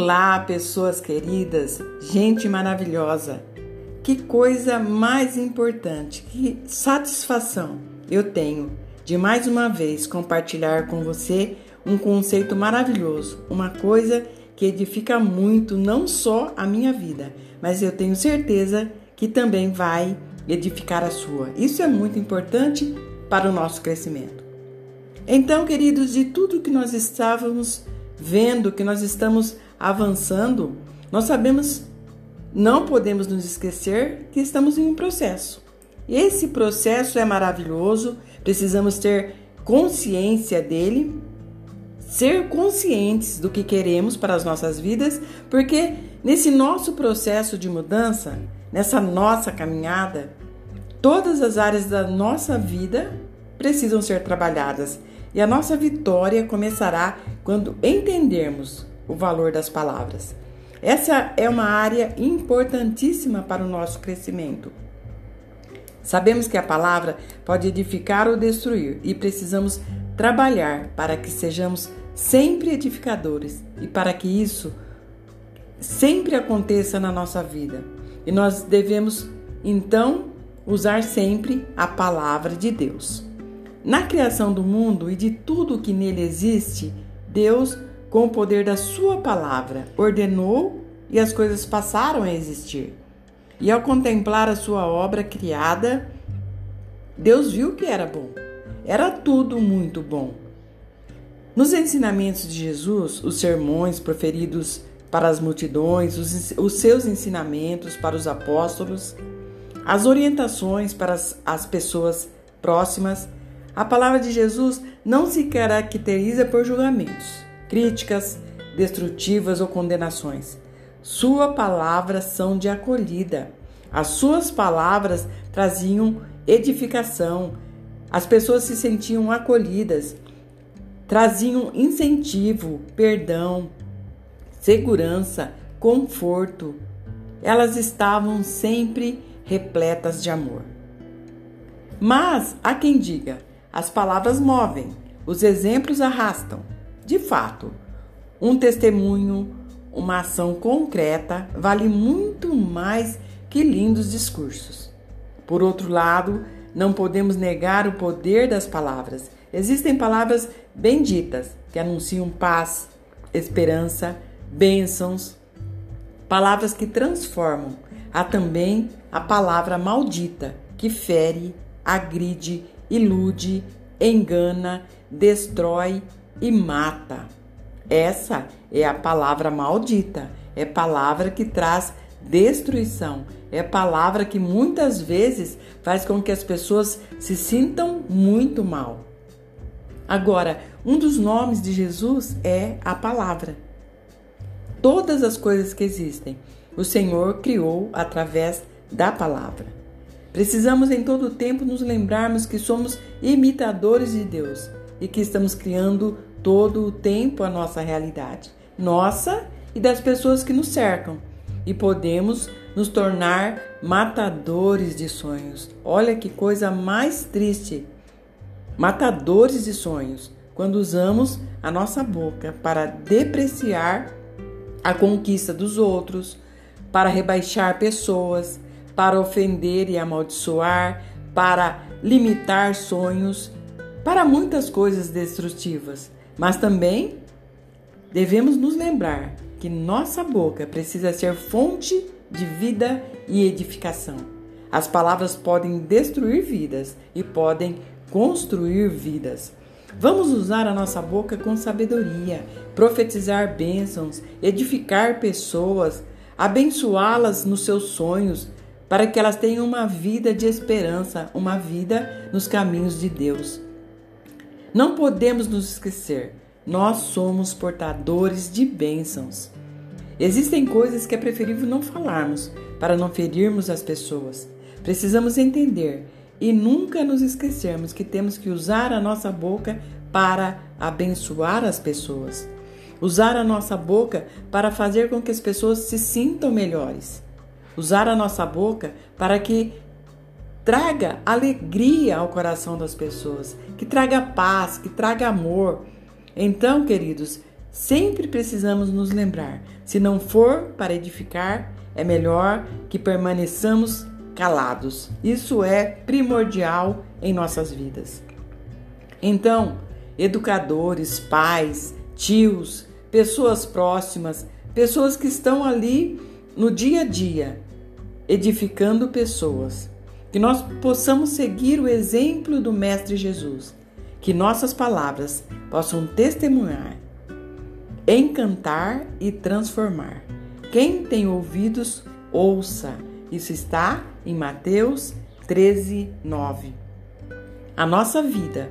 Olá, pessoas queridas, gente maravilhosa. Que coisa mais importante, que satisfação eu tenho de mais uma vez compartilhar com você um conceito maravilhoso, uma coisa que edifica muito não só a minha vida, mas eu tenho certeza que também vai edificar a sua. Isso é muito importante para o nosso crescimento. Então, queridos, de tudo que nós estávamos vendo, que nós estamos avançando, nós sabemos, não podemos nos esquecer que estamos em um processo. Esse processo é maravilhoso, precisamos ter consciência dele, ser conscientes do que queremos para as nossas vidas, porque nesse nosso processo de mudança, nessa nossa caminhada, todas as áreas da nossa vida precisam ser trabalhadas e a nossa vitória começará quando entendermos o valor das palavras. Essa é uma área importantíssima para o nosso crescimento. Sabemos que a palavra pode edificar ou destruir e precisamos trabalhar para que sejamos sempre edificadores e para que isso sempre aconteça na nossa vida. E nós devemos então usar sempre a palavra de Deus. Na criação do mundo e de tudo que nele existe, Deus com o poder da Sua palavra, ordenou e as coisas passaram a existir. E ao contemplar a Sua obra criada, Deus viu que era bom. Era tudo muito bom. Nos ensinamentos de Jesus, os sermões proferidos para as multidões, os, os seus ensinamentos para os apóstolos, as orientações para as, as pessoas próximas, a palavra de Jesus não se caracteriza por julgamentos críticas destrutivas ou condenações. Sua palavra são de acolhida. As suas palavras traziam edificação. As pessoas se sentiam acolhidas, traziam incentivo, perdão, segurança, conforto. Elas estavam sempre repletas de amor. Mas há quem diga: as palavras movem, os exemplos arrastam. De fato, um testemunho, uma ação concreta vale muito mais que lindos discursos. Por outro lado, não podemos negar o poder das palavras. Existem palavras benditas que anunciam paz, esperança, bênçãos, palavras que transformam. Há também a palavra maldita que fere, agride, ilude, engana, destrói e mata. Essa é a palavra maldita, é palavra que traz destruição, é palavra que muitas vezes faz com que as pessoas se sintam muito mal. Agora, um dos nomes de Jesus é a palavra. Todas as coisas que existem, o Senhor criou através da palavra. Precisamos em todo o tempo nos lembrarmos que somos imitadores de Deus e que estamos criando todo o tempo a nossa realidade, nossa e das pessoas que nos cercam, e podemos nos tornar matadores de sonhos. Olha que coisa mais triste! Matadores de sonhos, quando usamos a nossa boca para depreciar a conquista dos outros, para rebaixar pessoas, para ofender e amaldiçoar, para limitar sonhos, para muitas coisas destrutivas. Mas também devemos nos lembrar que nossa boca precisa ser fonte de vida e edificação. As palavras podem destruir vidas e podem construir vidas. Vamos usar a nossa boca com sabedoria, profetizar bênçãos, edificar pessoas, abençoá-las nos seus sonhos, para que elas tenham uma vida de esperança, uma vida nos caminhos de Deus. Não podemos nos esquecer, nós somos portadores de bênçãos. Existem coisas que é preferível não falarmos para não ferirmos as pessoas. Precisamos entender e nunca nos esquecermos que temos que usar a nossa boca para abençoar as pessoas. Usar a nossa boca para fazer com que as pessoas se sintam melhores. Usar a nossa boca para que traga alegria ao coração das pessoas, que traga paz, que traga amor. Então, queridos, Sempre precisamos nos lembrar: se não for para edificar, é melhor que permaneçamos calados. Isso é primordial em nossas vidas. Então, educadores, pais, tios, pessoas próximas, pessoas que estão ali no dia a dia, edificando pessoas. Que nós possamos seguir o exemplo do Mestre Jesus. Que nossas palavras possam testemunhar, encantar e transformar. Quem tem ouvidos, ouça. Isso está em Mateus 13, 9. A nossa vida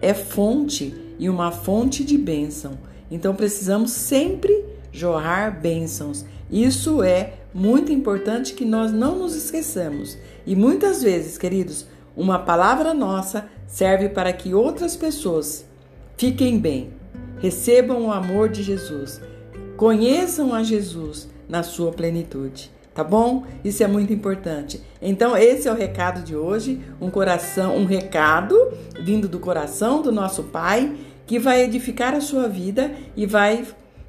é fonte e uma fonte de bênção. Então precisamos sempre jorrar bênçãos. Isso é muito importante que nós não nos esqueçamos. E muitas vezes, queridos, uma palavra nossa serve para que outras pessoas fiquem bem, recebam o amor de Jesus, conheçam a Jesus na sua plenitude. Tá bom? Isso é muito importante. Então, esse é o recado de hoje, um coração, um recado vindo do coração do nosso Pai, que vai edificar a sua vida e vai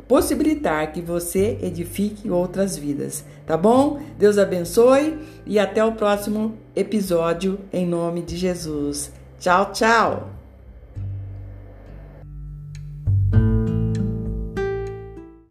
possibilitar que você edifique outras vidas, tá bom? Deus abençoe e até o próximo episódio em nome de Jesus. Tchau, tchau.